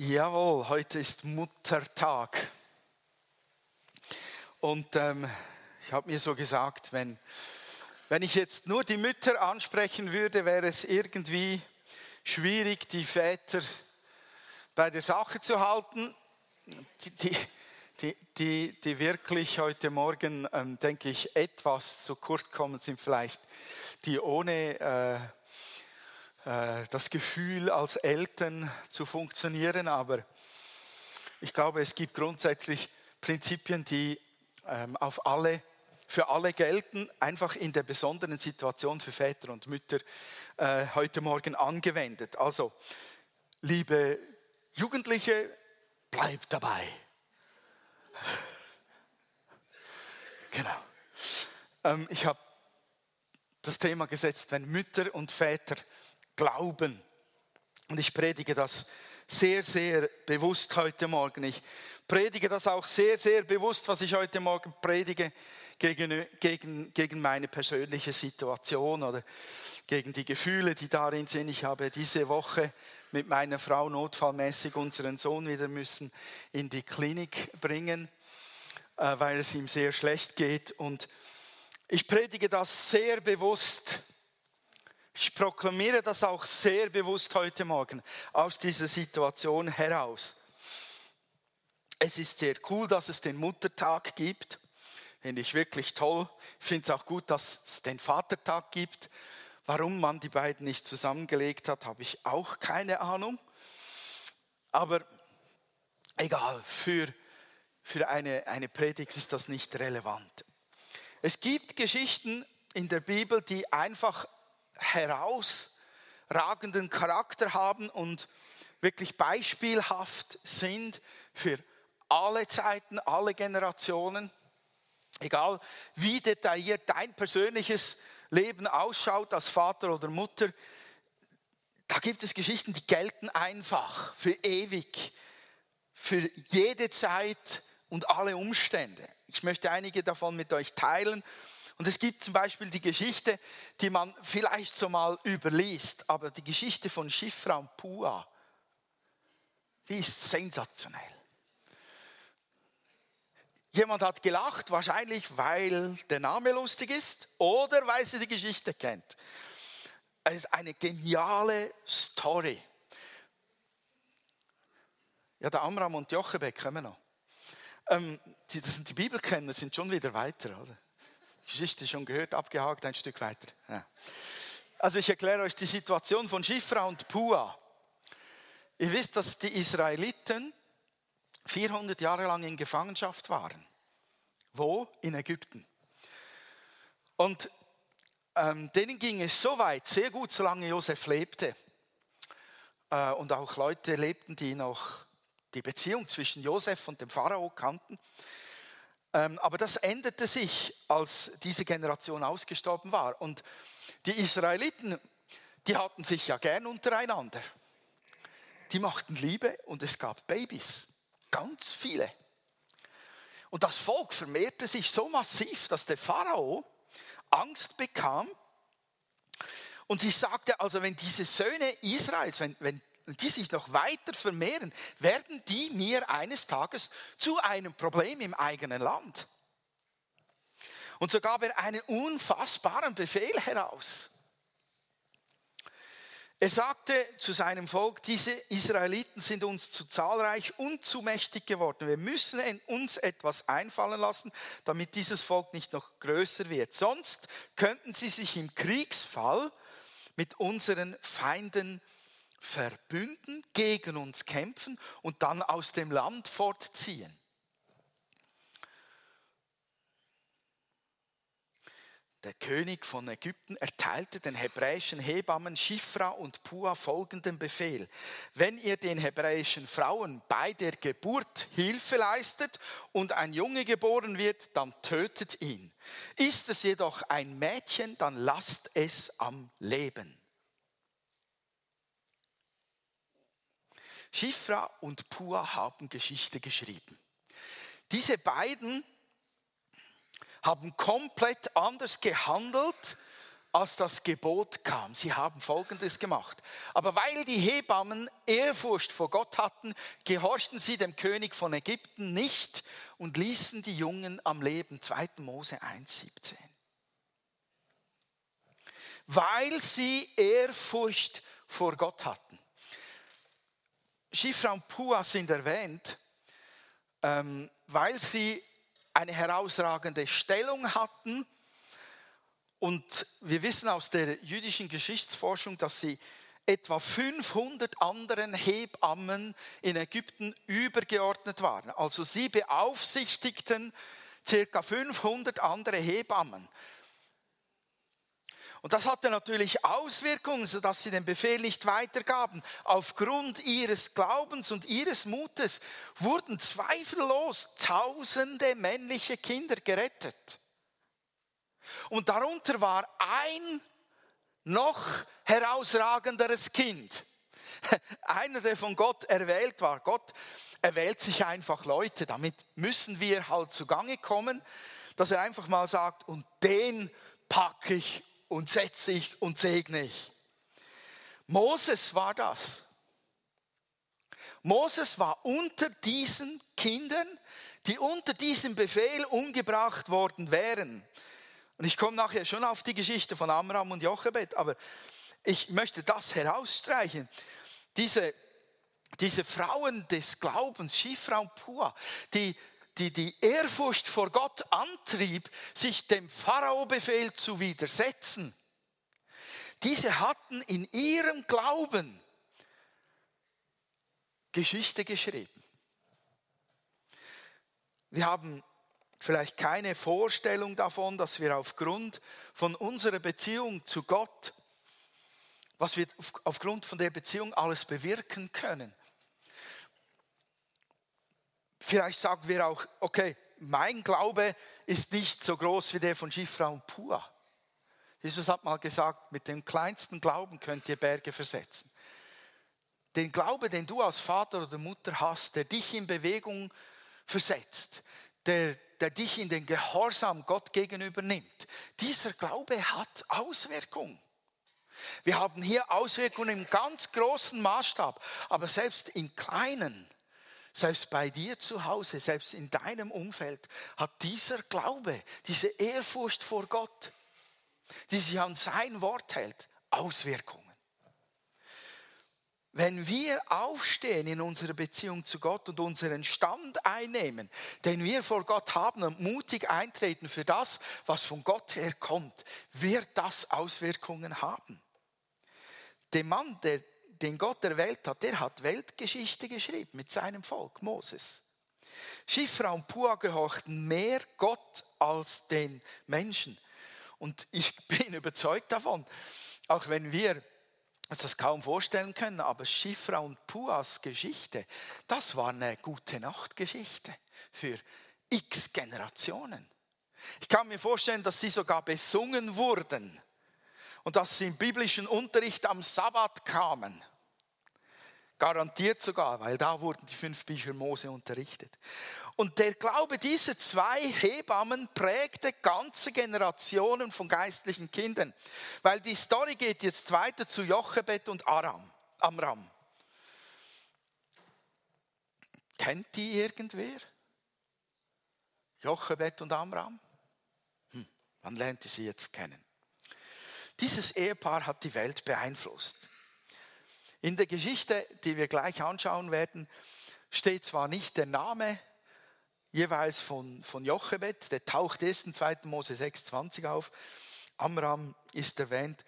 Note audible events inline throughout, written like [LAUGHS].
Jawohl, heute ist Muttertag. Und ähm, ich habe mir so gesagt, wenn, wenn ich jetzt nur die Mütter ansprechen würde, wäre es irgendwie schwierig, die Väter bei der Sache zu halten. Die, die, die, die, wirklich heute Morgen, ähm, denke ich, etwas zu kurz kommen, sind vielleicht die ohne äh, das Gefühl, als Eltern zu funktionieren, aber ich glaube, es gibt grundsätzlich Prinzipien, die ähm, auf alle, für alle gelten, einfach in der besonderen Situation für Väter und Mütter äh, heute Morgen angewendet. Also, liebe Jugendliche, bleibt dabei. [LAUGHS] Genau. Ähm, ich habe das Thema gesetzt, wenn Mütter und Väter Glauben. Und ich predige das sehr, sehr bewusst heute Morgen. Ich predige das auch sehr, sehr bewusst, was ich heute Morgen predige, gegen, gegen, gegen meine persönliche Situation oder gegen die Gefühle, die darin sind. Ich habe diese Woche mit meiner Frau notfallmäßig unseren Sohn wieder müssen in die Klinik bringen, äh, weil es ihm sehr schlecht geht. Und ich predige das sehr bewusst ich proklamiere das auch sehr bewusst heute Morgen aus dieser Situation heraus. Es ist sehr cool, dass es den Muttertag gibt. Finde ich wirklich toll. Ich finde es auch gut, dass es den Vatertag gibt. Warum man die beiden nicht zusammengelegt hat, habe ich auch keine Ahnung. Aber egal, für, für eine, eine Predigt ist das nicht relevant. Es gibt Geschichten in der Bibel, die einfach herausragenden Charakter haben und wirklich beispielhaft sind für alle Zeiten, alle Generationen. Egal wie detailliert dein persönliches Leben ausschaut als Vater oder Mutter, da gibt es Geschichten, die gelten einfach für ewig, für jede Zeit und alle Umstände. Ich möchte einige davon mit euch teilen und es gibt zum Beispiel die Geschichte, die man vielleicht so mal überliest, aber die Geschichte von Schifra und Pua, die ist sensationell. Jemand hat gelacht, wahrscheinlich weil der Name lustig ist oder weil sie die Geschichte kennt. Es ist eine geniale Story. Ja, der Amram und Jochebed kommen noch. Ähm, die, das sind die Bibelkenner, sind schon wieder weiter, oder? Geschichte schon gehört, abgehakt, ein Stück weiter. Ja. Also ich erkläre euch die Situation von Schifra und Pua. Ihr wisst, dass die Israeliten 400 Jahre lang in Gefangenschaft waren. Wo? In Ägypten. Und ähm, denen ging es so weit, sehr gut, solange Josef lebte. Äh, und auch Leute lebten, die noch die Beziehung zwischen Josef und dem Pharao kannten. Ähm, aber das änderte sich, als diese Generation ausgestorben war. Und die Israeliten, die hatten sich ja gern untereinander. Die machten Liebe und es gab Babys, ganz viele. Und das Volk vermehrte sich so massiv, dass der Pharao Angst bekam und sie sagte, also wenn diese Söhne Israels, wenn, wenn und die sich noch weiter vermehren, werden die mir eines Tages zu einem Problem im eigenen Land. Und so gab er einen unfassbaren Befehl heraus. Er sagte zu seinem Volk, diese Israeliten sind uns zu zahlreich und zu mächtig geworden. Wir müssen uns etwas einfallen lassen, damit dieses Volk nicht noch größer wird. Sonst könnten sie sich im Kriegsfall mit unseren Feinden verbünden, gegen uns kämpfen und dann aus dem Land fortziehen. Der König von Ägypten erteilte den hebräischen Hebammen Schifra und Pua folgenden Befehl. Wenn ihr den hebräischen Frauen bei der Geburt Hilfe leistet und ein Junge geboren wird, dann tötet ihn. Ist es jedoch ein Mädchen, dann lasst es am Leben. Schifra und Pua haben Geschichte geschrieben. Diese beiden haben komplett anders gehandelt als das Gebot kam. Sie haben Folgendes gemacht. Aber weil die Hebammen Ehrfurcht vor Gott hatten, gehorchten sie dem König von Ägypten nicht und ließen die Jungen am Leben. 2. Mose 1,17. Weil sie Ehrfurcht vor Gott hatten. Schifra und Pua sind erwähnt, ähm, weil sie eine herausragende Stellung hatten und wir wissen aus der jüdischen Geschichtsforschung, dass sie etwa 500 anderen Hebammen in Ägypten übergeordnet waren. Also sie beaufsichtigten circa 500 andere Hebammen. Und das hatte natürlich Auswirkungen, sodass sie den Befehl nicht weitergaben. Aufgrund ihres Glaubens und ihres Mutes wurden zweifellos tausende männliche Kinder gerettet. Und darunter war ein noch herausragenderes Kind. [LAUGHS] Einer, der von Gott erwählt war. Gott erwählt sich einfach Leute. Damit müssen wir halt zugange kommen, dass er einfach mal sagt, und den packe ich und setze ich und segne ich. Moses war das. Moses war unter diesen Kindern, die unter diesem Befehl umgebracht worden wären. Und ich komme nachher schon auf die Geschichte von Amram und Jochebed, aber ich möchte das herausstreichen. Diese, diese Frauen des Glaubens, Schifra Pua, die, die die Ehrfurcht vor Gott antrieb, sich dem Pharao-Befehl zu widersetzen, diese hatten in ihrem Glauben Geschichte geschrieben. Wir haben vielleicht keine Vorstellung davon, dass wir aufgrund von unserer Beziehung zu Gott, was wir aufgrund von der Beziehung alles bewirken können. Vielleicht sagen wir auch, okay, mein Glaube ist nicht so groß wie der von Schifra und Pua. Jesus hat mal gesagt, mit dem kleinsten Glauben könnt ihr Berge versetzen. Den Glaube, den du als Vater oder Mutter hast, der dich in Bewegung versetzt, der, der dich in den Gehorsam Gott gegenüber nimmt. Dieser Glaube hat Auswirkungen. Wir haben hier Auswirkungen im ganz großen Maßstab, aber selbst in kleinen, selbst bei dir zu Hause, selbst in deinem Umfeld hat dieser Glaube, diese Ehrfurcht vor Gott, die sich an sein Wort hält, Auswirkungen. Wenn wir aufstehen in unserer Beziehung zu Gott und unseren Stand einnehmen, den wir vor Gott haben und mutig eintreten für das, was von Gott her kommt, wird das Auswirkungen haben. Der Mann, der, den Gott erwählt hat, der hat Weltgeschichte geschrieben mit seinem Volk, Moses. Schifra und Pua gehorchten mehr Gott als den Menschen. Und ich [LAUGHS] bin überzeugt davon, auch wenn wir uns das kaum vorstellen können, aber Schifra und Puas Geschichte, das war eine gute Nachtgeschichte für x Generationen. Ich kann mir vorstellen, dass sie sogar besungen wurden und dass sie im biblischen Unterricht am Sabbat kamen. Garantiert sogar, weil da wurden die fünf Bücher Mose unterrichtet. Und der Glaube dieser zwei Hebammen prägte ganze Generationen von geistlichen Kindern. Weil die Story geht jetzt weiter zu Jochebed und Aram, Amram. Kennt die irgendwer? Jochebed und Amram? Hm, man lernt sie jetzt kennen. Dieses Ehepaar hat die Welt beeinflusst. In der Geschichte, die wir gleich anschauen werden, steht zwar nicht der Name jeweils von, von Jochebed, der taucht erst in 2. Mose 6,20 auf. Amram ist erwähnt.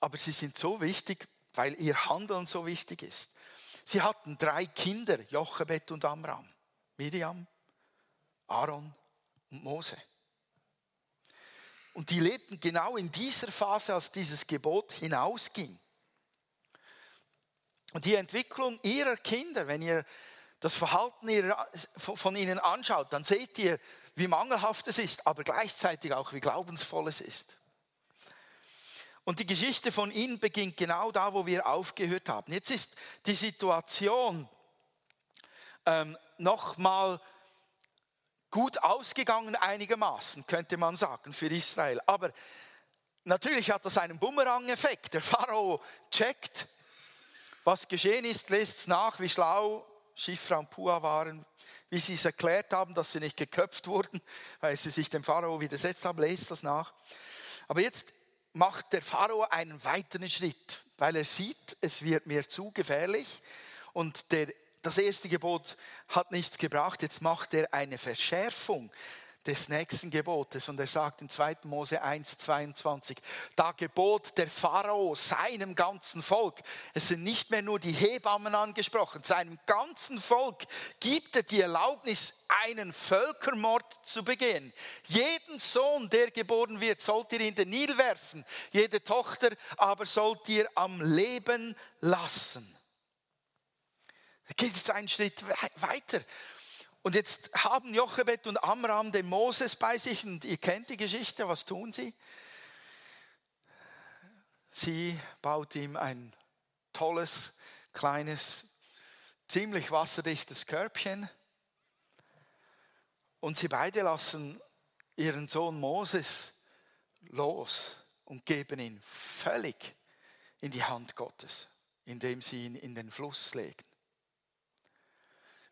Aber sie sind so wichtig, weil ihr Handeln so wichtig ist. Sie hatten drei Kinder, Jochebed und Amram. Miriam, Aaron und Mose. Und die lebten genau in dieser Phase, als dieses Gebot hinausging. Und die Entwicklung ihrer Kinder, wenn ihr das Verhalten von ihnen anschaut, dann seht ihr, wie mangelhaft es ist, aber gleichzeitig auch, wie glaubensvoll es ist. Und die Geschichte von ihnen beginnt genau da, wo wir aufgehört haben. Jetzt ist die Situation ähm, nochmal gut ausgegangen einigermaßen, könnte man sagen, für Israel. Aber natürlich hat das einen Bumerang-Effekt. Der Pharao checkt, was geschehen ist, lässt es nach, wie schlau Schifra und Pua waren, wie sie es erklärt haben, dass sie nicht geköpft wurden, [LAUGHS] weil sie sich dem Pharao widersetzt haben, lest das nach. Aber jetzt macht der Pharao einen weiteren Schritt, weil er sieht, es wird mir zu gefährlich und der, das erste Gebot hat nichts gebracht. Jetzt macht er eine Verschärfung des nächsten Gebotes. Und er sagt in 2. Mose 1, 22, da gebot der Pharao seinem ganzen Volk, es sind nicht mehr nur die Hebammen angesprochen, seinem ganzen Volk gibt er die Erlaubnis, einen Völkermord zu begehen. Jeden Sohn, der geboren wird, sollt ihr in den Nil werfen, jede Tochter aber sollt ihr am Leben lassen. Geht es einen Schritt weiter. Und jetzt haben Jochebed und Amram den Moses bei sich und ihr kennt die Geschichte, was tun sie? Sie baut ihm ein tolles, kleines, ziemlich wasserdichtes Körbchen und sie beide lassen ihren Sohn Moses los und geben ihn völlig in die Hand Gottes, indem sie ihn in den Fluss legen.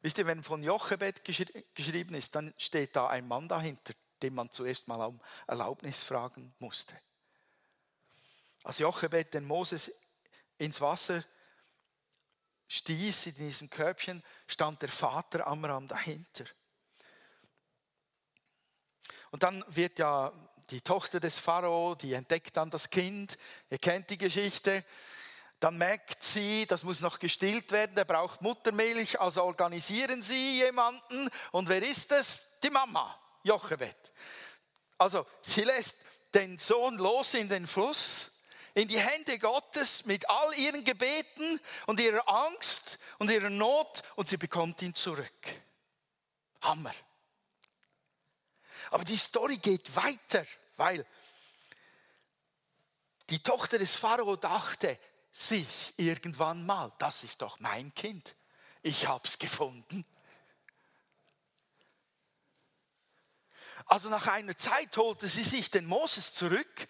Wisst ihr, wenn von Jochebed geschrieben ist, dann steht da ein Mann dahinter, dem man zuerst mal um Erlaubnis fragen musste. Als Jochebed den Moses ins Wasser stieß in diesem Körbchen, stand der Vater Amram dahinter. Und dann wird ja die Tochter des Pharao, die entdeckt dann das Kind, ihr kennt die Geschichte, dann merkt sie, das muss noch gestillt werden, der braucht Muttermilch, also organisieren sie jemanden. Und wer ist es? Die Mama, Jochebed. Also sie lässt den Sohn los in den Fluss, in die Hände Gottes mit all ihren Gebeten und ihrer Angst und ihrer Not und sie bekommt ihn zurück. Hammer. Aber die Story geht weiter, weil die Tochter des Pharao dachte, sich irgendwann mal, das ist doch mein Kind, ich habe es gefunden. Also nach einer Zeit holte sie sich den Moses zurück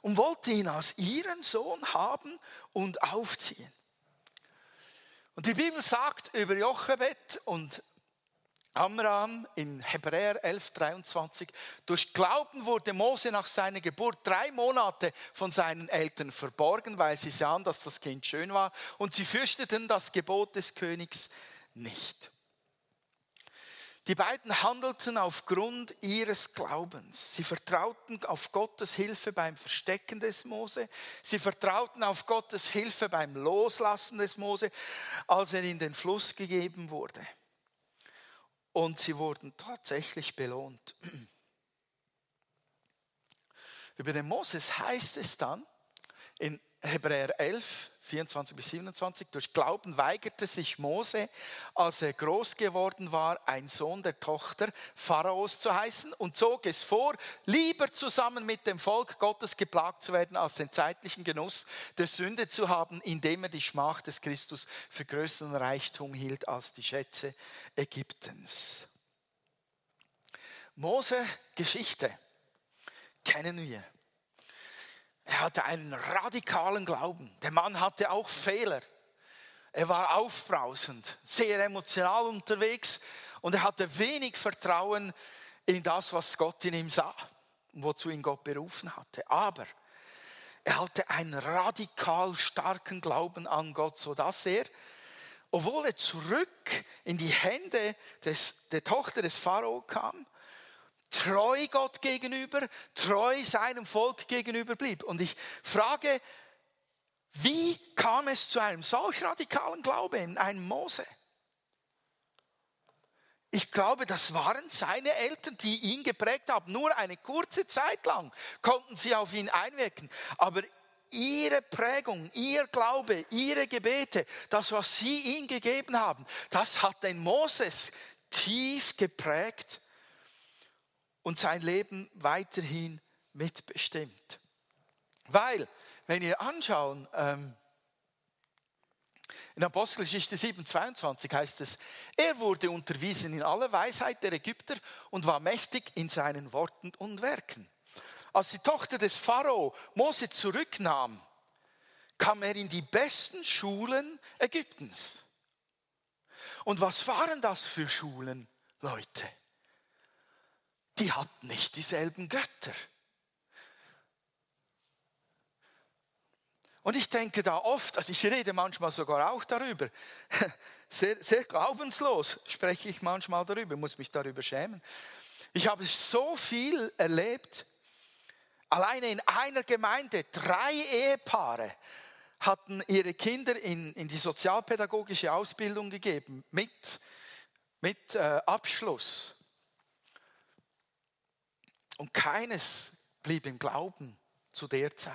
und wollte ihn als ihren Sohn haben und aufziehen. Und die Bibel sagt über Jochebed und Amram in Hebräer 11:23. Durch Glauben wurde Mose nach seiner Geburt drei Monate von seinen Eltern verborgen, weil sie sahen, dass das Kind schön war und sie fürchteten das Gebot des Königs nicht. Die beiden handelten aufgrund ihres Glaubens. Sie vertrauten auf Gottes Hilfe beim Verstecken des Mose. Sie vertrauten auf Gottes Hilfe beim Loslassen des Mose, als er in den Fluss gegeben wurde und sie wurden tatsächlich belohnt. Über den Moses heißt es dann in Hebräer 11, 24 bis 27, durch Glauben weigerte sich Mose, als er groß geworden war, ein Sohn der Tochter Pharaos zu heißen und zog es vor, lieber zusammen mit dem Volk Gottes geplagt zu werden, als den zeitlichen Genuss der Sünde zu haben, indem er die Schmach des Christus für größeren Reichtum hielt als die Schätze Ägyptens. Mose Geschichte kennen wir. Er hatte einen radikalen Glauben. Der Mann hatte auch Fehler. Er war aufbrausend, sehr emotional unterwegs und er hatte wenig Vertrauen in das, was Gott in ihm sah und wozu ihn Gott berufen hatte. Aber er hatte einen radikal starken Glauben an Gott, sodass er, obwohl er zurück in die Hände des, der Tochter des Pharao kam, treu Gott gegenüber, treu seinem Volk gegenüber blieb. Und ich frage, wie kam es zu einem solch radikalen Glauben in einem Mose? Ich glaube, das waren seine Eltern, die ihn geprägt haben. Nur eine kurze Zeit lang konnten sie auf ihn einwirken. Aber ihre Prägung, ihr Glaube, ihre Gebete, das, was sie ihm gegeben haben, das hat den Moses tief geprägt und sein Leben weiterhin mitbestimmt. Weil, wenn ihr anschauen, ähm, in Apostelgeschichte 7, 22 heißt es, er wurde unterwiesen in aller Weisheit der Ägypter und war mächtig in seinen Worten und Werken. Als die Tochter des Pharao Mose zurücknahm, kam er in die besten Schulen Ägyptens. Und was waren das für Schulen, Leute? Die hatten nicht dieselben Götter. Und ich denke da oft, also ich rede manchmal sogar auch darüber, [LAUGHS] sehr, sehr glaubenslos spreche ich manchmal darüber, muss mich darüber schämen. Ich habe so viel erlebt, alleine in einer Gemeinde, drei Ehepaare hatten ihre Kinder in, in die sozialpädagogische Ausbildung gegeben, mit, mit äh, Abschluss. Und keines blieb im Glauben zu der Zeit.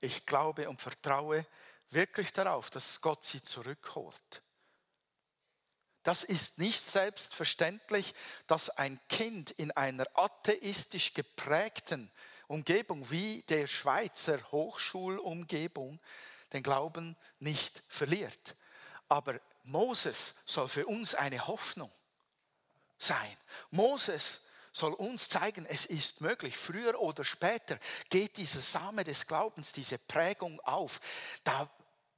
Ich glaube und vertraue wirklich darauf, dass Gott sie zurückholt. Das ist nicht selbstverständlich, dass ein Kind in einer atheistisch geprägten Umgebung wie der Schweizer Hochschulumgebung den Glauben nicht verliert. Aber Moses soll für uns eine Hoffnung sein. Moses soll uns zeigen, es ist möglich. Früher oder später geht dieser Same des Glaubens, diese Prägung auf. Da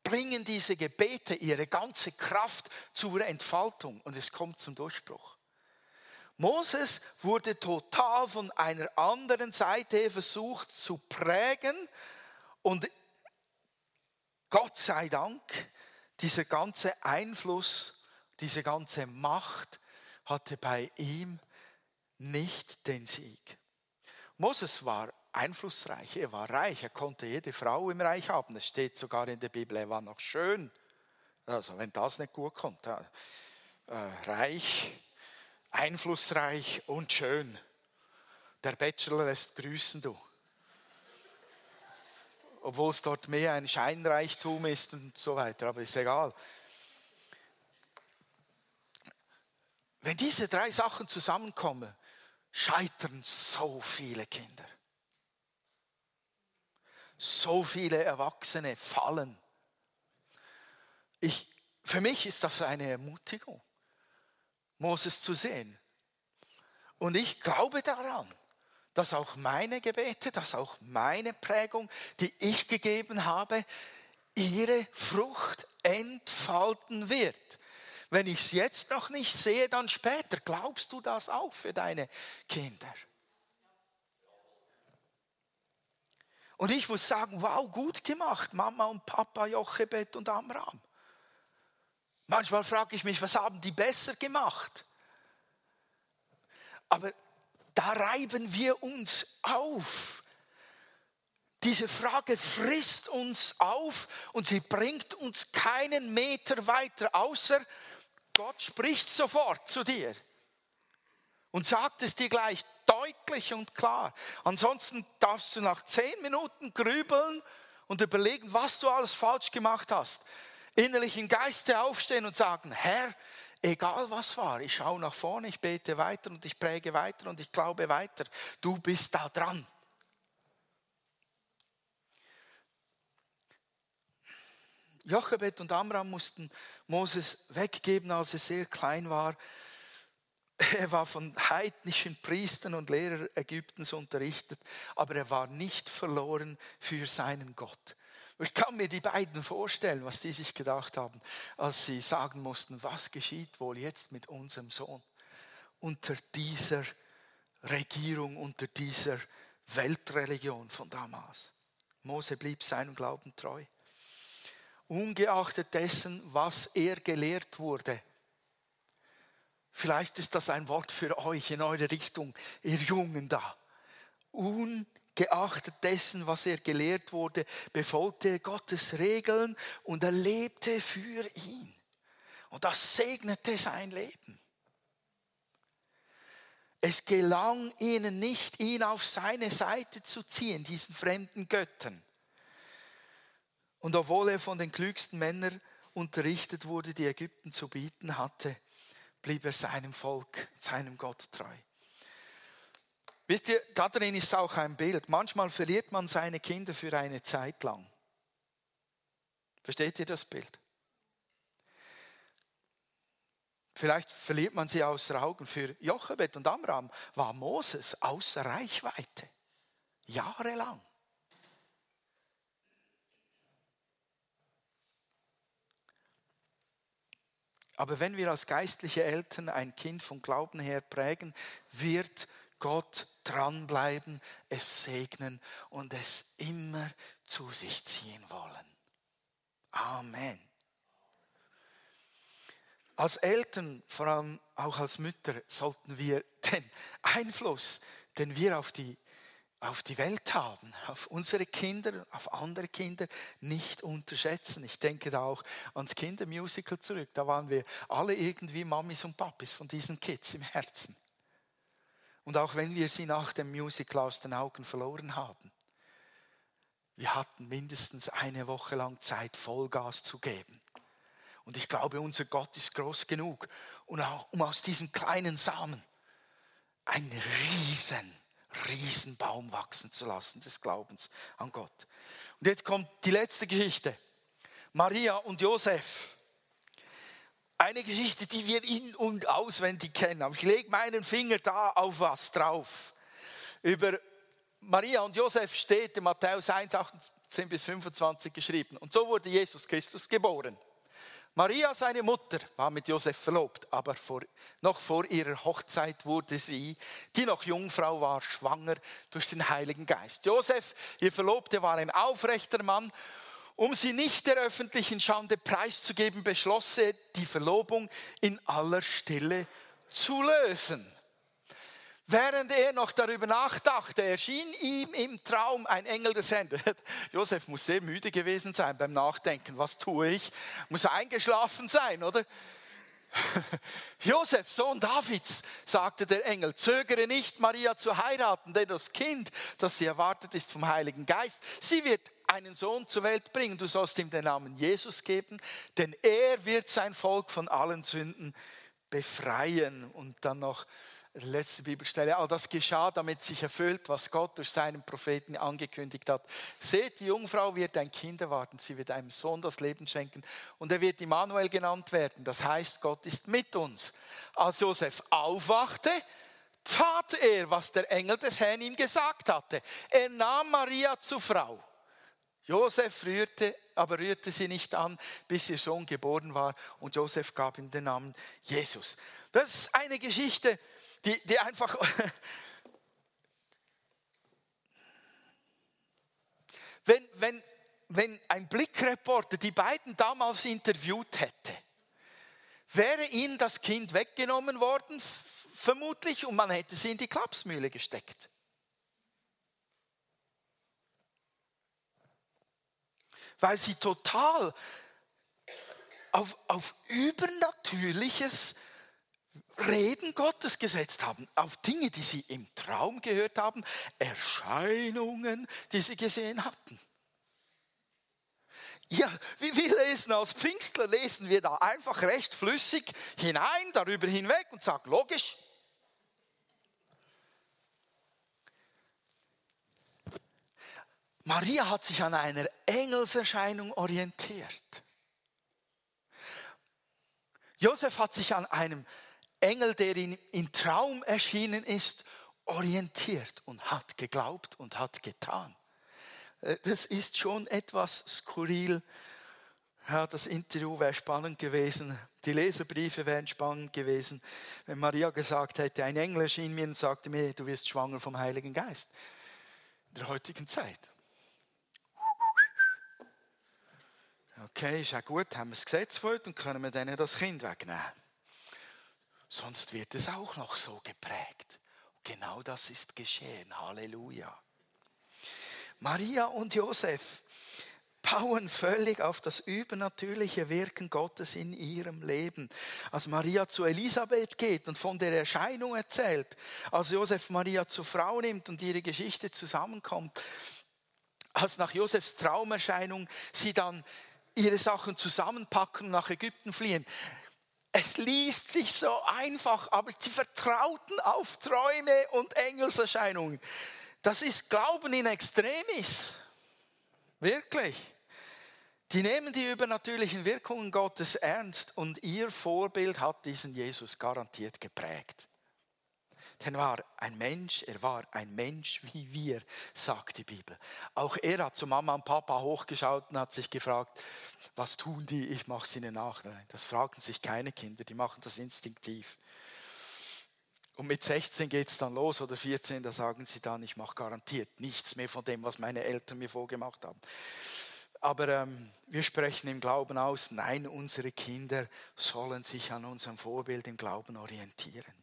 bringen diese Gebete ihre ganze Kraft zur Entfaltung und es kommt zum Durchbruch. Moses wurde total von einer anderen Seite versucht zu prägen und Gott sei Dank, dieser ganze Einfluss, diese ganze Macht hatte bei ihm nicht den Sieg. Moses war einflussreich, er war reich, er konnte jede Frau im Reich haben. Es steht sogar in der Bibel, er war noch schön. Also wenn das nicht gut kommt, äh, reich, einflussreich und schön. Der Bachelor lässt grüßen, du. Obwohl es dort mehr ein Scheinreichtum ist und so weiter, aber ist egal. Wenn diese drei Sachen zusammenkommen, scheitern so viele Kinder. So viele Erwachsene fallen. Ich, für mich ist das eine Ermutigung, Moses zu sehen. Und ich glaube daran, dass auch meine Gebete, dass auch meine Prägung, die ich gegeben habe, ihre Frucht entfalten wird. Wenn ich es jetzt noch nicht sehe, dann später. Glaubst du das auch für deine Kinder? Und ich muss sagen, wow, gut gemacht, Mama und Papa, Jochebed und Amram. Manchmal frage ich mich, was haben die besser gemacht? Aber da reiben wir uns auf. Diese Frage frisst uns auf und sie bringt uns keinen Meter weiter, außer Gott spricht sofort zu dir und sagt es dir gleich deutlich und klar. Ansonsten darfst du nach zehn Minuten grübeln und überlegen, was du alles falsch gemacht hast. Innerlich im Geiste aufstehen und sagen, Herr, egal was war, ich schaue nach vorne, ich bete weiter und ich präge weiter und ich glaube weiter. Du bist da dran. Jochebed und Amram mussten Moses weggeben, als er sehr klein war. Er war von heidnischen Priestern und Lehrern Ägyptens unterrichtet, aber er war nicht verloren für seinen Gott. Ich kann mir die beiden vorstellen, was die sich gedacht haben, als sie sagen mussten, was geschieht wohl jetzt mit unserem Sohn unter dieser Regierung, unter dieser Weltreligion von damals. Mose blieb seinem Glauben treu ungeachtet dessen, was er gelehrt wurde. Vielleicht ist das ein Wort für euch in eure Richtung, ihr Jungen da. Ungeachtet dessen, was er gelehrt wurde, befolgte er Gottes Regeln und er lebte für ihn. Und das segnete sein Leben. Es gelang ihnen nicht, ihn auf seine Seite zu ziehen, diesen fremden Göttern. Und obwohl er von den klügsten Männern unterrichtet wurde, die Ägypten zu bieten hatte, blieb er seinem Volk, seinem Gott treu. Wisst ihr, da ist auch ein Bild. Manchmal verliert man seine Kinder für eine Zeit lang. Versteht ihr das Bild? Vielleicht verliert man sie außer Augen. Für Jochebed und Amram war Moses außer Reichweite. Jahrelang. Aber wenn wir als geistliche Eltern ein Kind vom Glauben her prägen, wird Gott dranbleiben, es segnen und es immer zu sich ziehen wollen. Amen. Als Eltern, vor allem auch als Mütter, sollten wir [LAUGHS] den Einfluss, den wir auf die, auf die Welt haben, auf unsere Kinder, auf andere Kinder, nicht unterschätzen. Ich denke da auch ans Kindermusical zurück. Da waren wir alle irgendwie Mamis und Papis von diesen Kids im Herzen. Und auch wenn wir sie nach dem Musical aus den Augen verloren haben, wir hatten mindestens eine Woche lang Zeit, Vollgas zu geben. Und ich glaube, unser Gott ist groß genug, um aus diesem kleinen Samen einen riesen, riesen Baum wachsen zu lassen des Glaubens an Gott. Und jetzt kommt die letzte Geschichte. Maria und Josef. Eine Geschichte, die wir in- und auswendig kennen. Aber ich lege meinen Finger da auf was drauf. Über Maria und Josef steht in Matthäus 1, 18 bis 25 geschrieben. Und so wurde Jesus Christus geboren. Maria, seine Mutter, war mit Josef verlobt, aber vor, noch vor ihrer Hochzeit wurde sie, die noch Jungfrau war, schwanger durch den Heiligen Geist. Josef, ihr Verlobter, war ein aufrechter Mann. Um sie nicht der öffentlichen Schande preiszugeben, beschloss er, die Verlobung in aller Stille zu lösen. Während er noch darüber nachdachte, erschien ihm im Traum ein Engel des Herrn. [LAUGHS] Josef muss sehr müde gewesen sein beim Nachdenken. Was tue ich? Muss eingeschlafen sein, oder? [LAUGHS] Josef, Sohn Davids, sagte der Engel, zögere nicht, Maria zu heiraten, denn das Kind, das sie erwartet, ist vom Heiligen Geist. Sie wird einen Sohn zur Welt bringen. Du sollst ihm den Namen Jesus geben, denn er wird sein Volk von allen Sünden befreien. Und dann noch letzte Bibelstelle, all das geschah, damit sich erfüllt, was Gott durch seinen Propheten angekündigt hat. Seht, die Jungfrau wird ein Kind erwarten, sie wird einem Sohn das Leben schenken und er wird Immanuel genannt werden. Das heißt, Gott ist mit uns. Als Josef aufwachte, tat er, was der Engel des Herrn ihm gesagt hatte. Er nahm Maria zur Frau. Josef rührte, aber rührte sie nicht an, bis ihr Sohn geboren war und Josef gab ihm den Namen Jesus. Das ist eine Geschichte, die, die einfach... [LAUGHS] wenn, wenn, wenn ein Blickreporter die beiden damals interviewt hätte, wäre ihnen das Kind weggenommen worden, vermutlich, und man hätte sie in die Klapsmühle gesteckt. Weil sie total auf, auf Übernatürliches Reden Gottes gesetzt haben, auf Dinge, die sie im Traum gehört haben, Erscheinungen, die sie gesehen hatten. Ja, wie wir lesen als Pfingstler, lesen wir da einfach recht flüssig hinein, darüber hinweg und sagen, logisch. Maria hat sich an einer Engelserscheinung orientiert. Josef hat sich an einem Engel, der ihm im Traum erschienen ist, orientiert und hat geglaubt und hat getan. Äh, das ist schon etwas skurril. Ja, das Interview wäre spannend gewesen. Die Leserbriefe wären spannend gewesen, wenn Maria gesagt hätte, ein Engel erschien mir und sagte mir, du wirst schwanger vom Heiligen Geist. In der heutigen Zeit. Okay, ist auch gut, haben wir das Gesetz vor und können wir denen das Kind wegnehmen. Sonst wird es auch noch so geprägt. Genau das ist geschehen. Halleluja. Maria und Josef bauen völlig auf das übernatürliche Wirken Gottes in ihrem Leben. Als Maria zu Elisabeth geht und von der Erscheinung erzählt, als Josef Maria zur Frau nimmt und ihre Geschichte zusammenkommt, als nach Josefs Traumerscheinung sie dann ihre Sachen zusammenpacken und nach Ägypten fliehen. Es liest sich so einfach, aber sie vertrauten auf Träume und Engelserscheinungen. Das ist Glauben in Extremis. Wirklich. Die nehmen die übernatürlichen Wirkungen Gottes ernst und ihr Vorbild hat diesen Jesus garantiert geprägt. Er war ein Mensch, er war ein Mensch wie wir, sagt die Bibel. Auch er hat zu Mama und Papa hochgeschaut und hat sich gefragt, was tun die? Ich mache es ihnen nach. Nein, das fragen sich keine Kinder, die machen das instinktiv. Und mit 16 geht es dann los oder 14, da sagen sie dann, ich mache garantiert nichts mehr von dem, was meine Eltern mir vorgemacht haben. Aber ähm, wir sprechen im Glauben aus, nein, unsere Kinder sollen sich an unserem Vorbild im Glauben orientieren.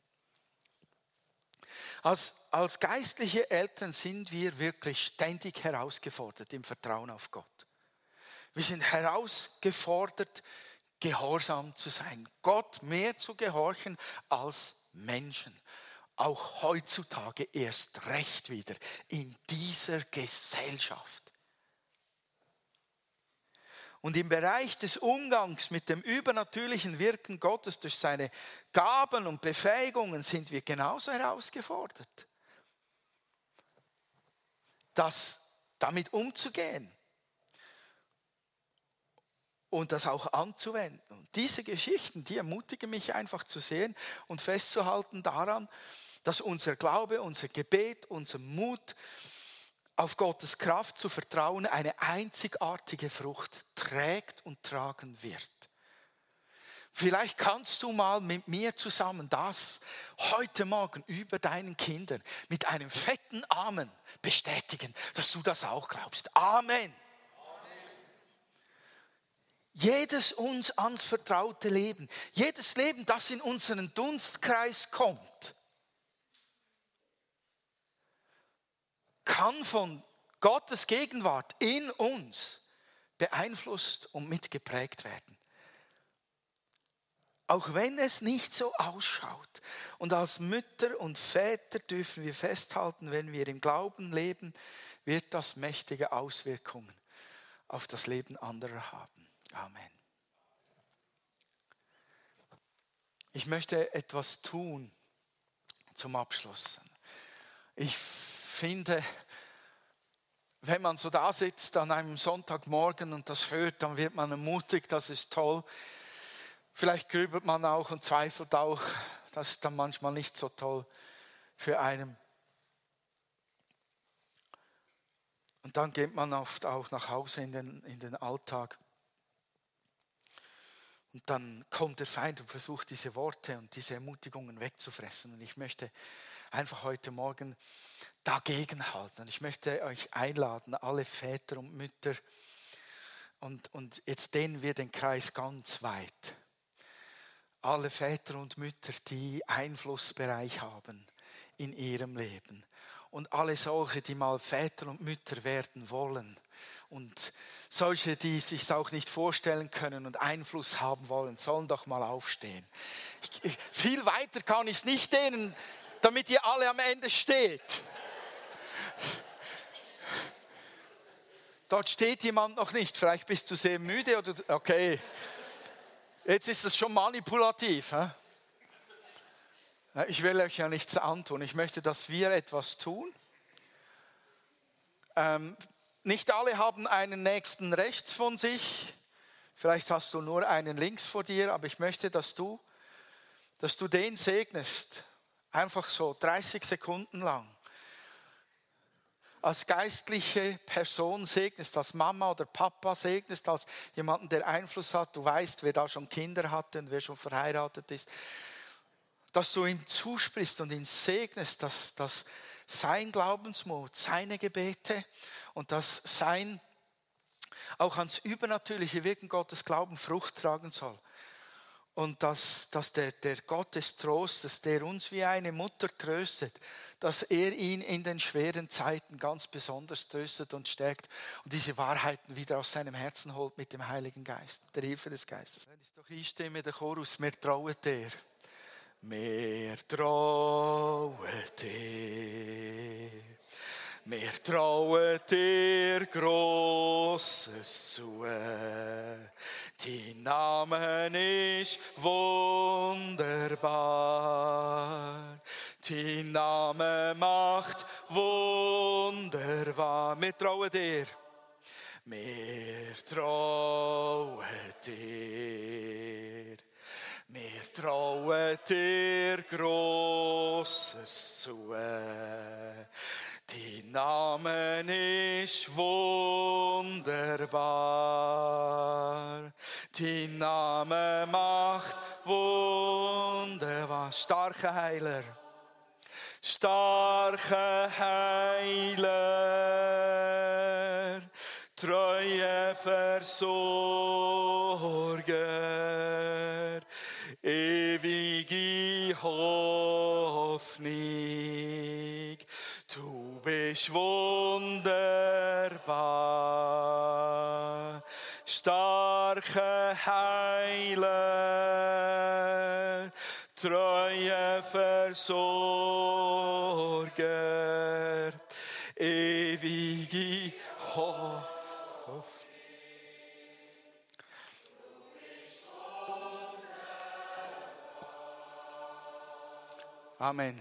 Als, als geistliche Eltern sind wir wirklich ständig herausgefordert im Vertrauen auf Gott. Wir sind herausgefordert, gehorsam zu sein, Gott mehr zu gehorchen als Menschen. Auch heutzutage erst recht wieder in dieser Gesellschaft. Und im Bereich des Umgangs mit dem übernatürlichen Wirken Gottes durch seine Gaben und Befähigungen sind wir genauso herausgefordert, das damit umzugehen und das auch anzuwenden. Und diese Geschichten, die ermutigen mich einfach zu sehen und festzuhalten daran, dass unser Glaube, unser Gebet, unser Mut, auf Gottes Kraft zu vertrauen, eine einzigartige Frucht trägt und tragen wird. Vielleicht kannst du mal mit mir zusammen das heute Morgen über deinen Kindern mit einem fetten Amen bestätigen, dass du das auch glaubst. Amen. Jedes uns ans vertraute Leben, jedes Leben, das in unseren Dunstkreis kommt, kann von Gottes Gegenwart in uns beeinflusst und mitgeprägt werden. Auch wenn es nicht so ausschaut. Und als Mütter und Väter dürfen wir festhalten, wenn wir im Glauben leben, wird das mächtige Auswirkungen auf das Leben anderer haben. Amen. Ich möchte etwas tun zum Abschluss. Ich finde, wenn man so da sitzt an einem Sonntagmorgen und das hört, dann wird man ermutigt, das ist toll. Vielleicht grübelt man auch und zweifelt auch, das ist dann manchmal nicht so toll für einen. Und dann geht man oft auch nach Hause in den, in den Alltag. Und dann kommt der Feind und versucht diese Worte und diese Ermutigungen wegzufressen. Und ich möchte einfach heute Morgen dagegenhalten. Und ich möchte euch einladen, alle Väter und Mütter, und, und jetzt dehnen wir den Kreis ganz weit. Alle Väter und Mütter, die Einflussbereich haben in ihrem Leben. Und alle solche, die mal Väter und Mütter werden wollen. Und solche, die sich auch nicht vorstellen können und Einfluss haben wollen, sollen doch mal aufstehen. Ich, viel weiter kann ich es nicht dehnen, damit ihr alle am Ende steht. Dort steht jemand noch nicht. Vielleicht bist du sehr müde oder okay. Jetzt ist es schon manipulativ. He? Ich will euch ja nichts antun. Ich möchte, dass wir etwas tun. Ähm, nicht alle haben einen Nächsten rechts von sich. Vielleicht hast du nur einen links vor dir, aber ich möchte, dass du, dass du den segnest. Einfach so 30 Sekunden lang. Als geistliche Person segnest, als Mama oder Papa segnest, als jemanden, der Einfluss hat. Du weißt, wer da schon Kinder hatte und wer schon verheiratet ist. Dass du ihm zusprichst und ihn segnest, dass, dass sein Glaubensmut, seine Gebete und dass sein auch ans übernatürliche Wirken Gottes Glauben Frucht tragen soll und dass, dass der, der Gott des Trostes, der uns wie eine Mutter tröstet, dass er ihn in den schweren Zeiten ganz besonders tröstet und stärkt und diese Wahrheiten wieder aus seinem Herzen holt mit dem Heiligen Geist, der Hilfe des Geistes. Wenn ich doch einstimme, der Chorus, mir trauet er. Mir trauet er. Mir trauen dir Großes zu. Dein Name ist wunderbar. Dein Name macht wunderbar. Wir trauen dir. Wir trauen dir. Wir trauen dir Großes zu. Name ist wunderbar. Dein Name macht wunderbar. Starke Heiler. Starke Heiler. Treue Versorger. Ewige Hoffnung. Bist wunderbar, starke Heiler, treue Versorger, ewige Hoffnung. Amen.